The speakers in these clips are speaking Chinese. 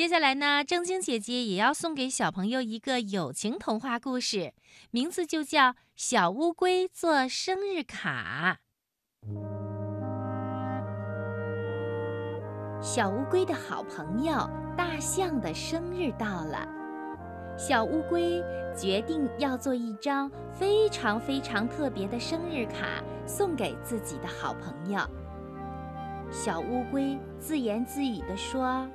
接下来呢，正晶姐姐也要送给小朋友一个友情童话故事，名字就叫《小乌龟做生日卡》。小乌龟的好朋友大象的生日到了，小乌龟决定要做一张非常非常特别的生日卡送给自己的好朋友。小乌龟自言自语地说：“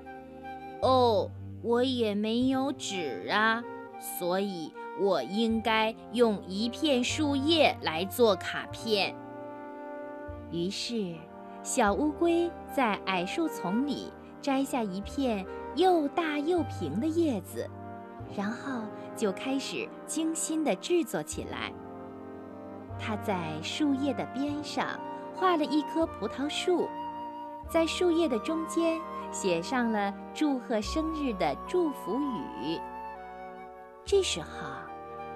哦，我也没有纸啊，所以我应该用一片树叶来做卡片。”于是。小乌龟在矮树丛里摘下一片又大又平的叶子，然后就开始精心地制作起来。它在树叶的边上画了一棵葡萄树，在树叶的中间写上了祝贺生日的祝福语。这时候，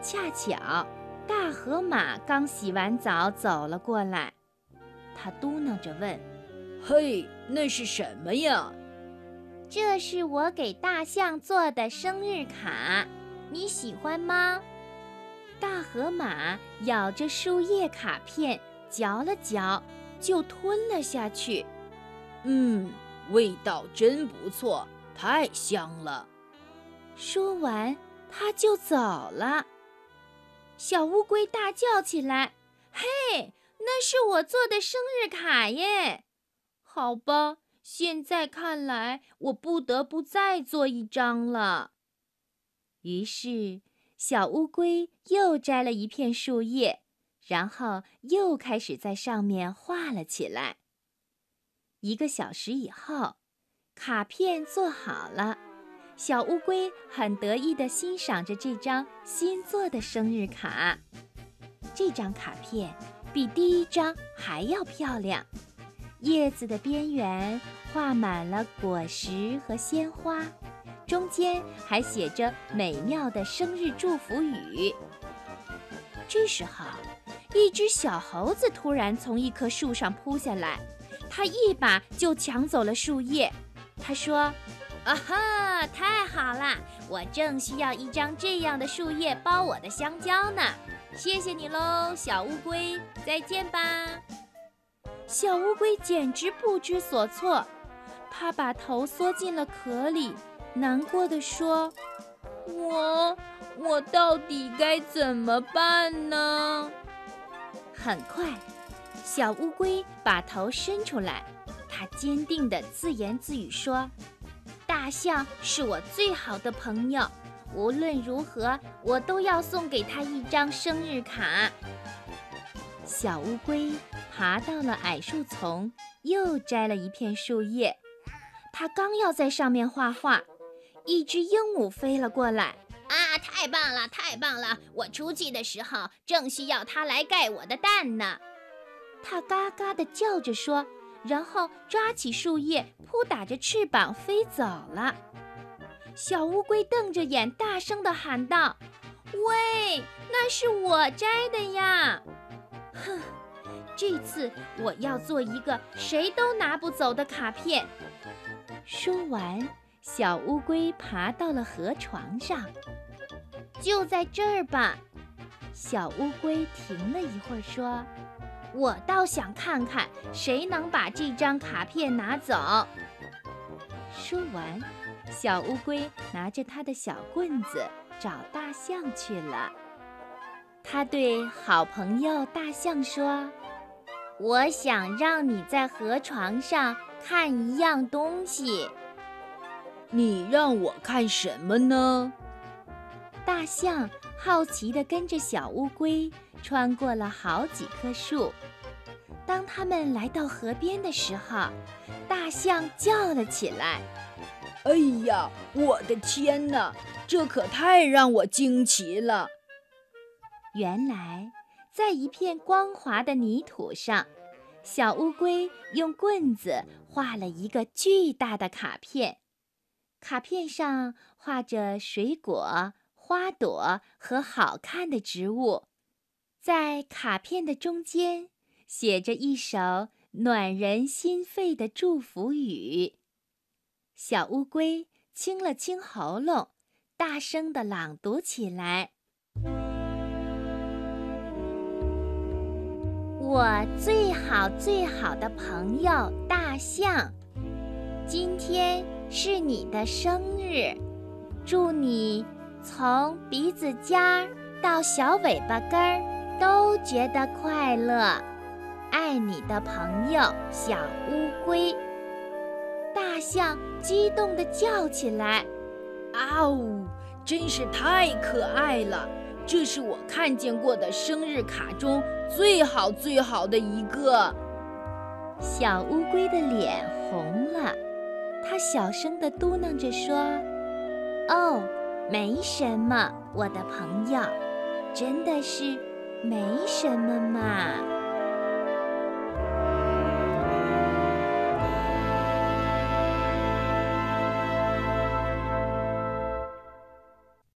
恰巧大河马刚洗完澡走了过来。他嘟囔着问：“嘿，那是什么呀？”“这是我给大象做的生日卡，你喜欢吗？”大河马咬着树叶卡片，嚼了嚼，就吞了下去。“嗯，味道真不错，太香了。”说完，他就走了。小乌龟大叫起来：“嘿！”那是我做的生日卡耶，好吧，现在看来我不得不再做一张了。于是，小乌龟又摘了一片树叶，然后又开始在上面画了起来。一个小时以后，卡片做好了，小乌龟很得意地欣赏着这张新做的生日卡。这张卡片。比第一张还要漂亮，叶子的边缘画满了果实和鲜花，中间还写着美妙的生日祝福语。这时候，一只小猴子突然从一棵树上扑下来，它一把就抢走了树叶。他说：“啊哈，太好了，我正需要一张这样的树叶包我的香蕉呢。”谢谢你喽，小乌龟，再见吧。小乌龟简直不知所措，它把头缩进了壳里，难过的说：“我，我到底该怎么办呢？”很快，小乌龟把头伸出来，它坚定地自言自语说：“大象是我最好的朋友。”无论如何，我都要送给他一张生日卡。小乌龟爬到了矮树丛，又摘了一片树叶。它刚要在上面画画，一只鹦鹉飞了过来。啊，太棒了，太棒了！我出去的时候正需要它来盖我的蛋呢。它嘎嘎地叫着说，然后抓起树叶，扑打着翅膀飞走了。小乌龟瞪着眼，大声地喊道：“喂，那是我摘的呀！哼，这次我要做一个谁都拿不走的卡片。”说完，小乌龟爬到了河床上。就在这儿吧。小乌龟停了一会儿，说：“我倒想看看谁能把这张卡片拿走。”说完。小乌龟拿着它的小棍子找大象去了。他对好朋友大象说：“我想让你在河床上看一样东西。”“你让我看什么呢？”大象好奇地跟着小乌龟穿过了好几棵树。当他们来到河边的时候，大象叫了起来。哎呀，我的天哪，这可太让我惊奇了！原来，在一片光滑的泥土上，小乌龟用棍子画了一个巨大的卡片。卡片上画着水果、花朵和好看的植物，在卡片的中间写着一首暖人心肺的祝福语。小乌龟清了清喉咙，大声地朗读起来：“我最好最好的朋友大象，今天是你的生日，祝你从鼻子尖儿到小尾巴根儿都觉得快乐。爱你的朋友小乌龟。”大象激动地叫起来：“啊呜，真是太可爱了！这是我看见过的生日卡中最好最好的一个。”小乌龟的脸红了，它小声地嘟囔着说：“哦，没什么，我的朋友，真的是没什么嘛。”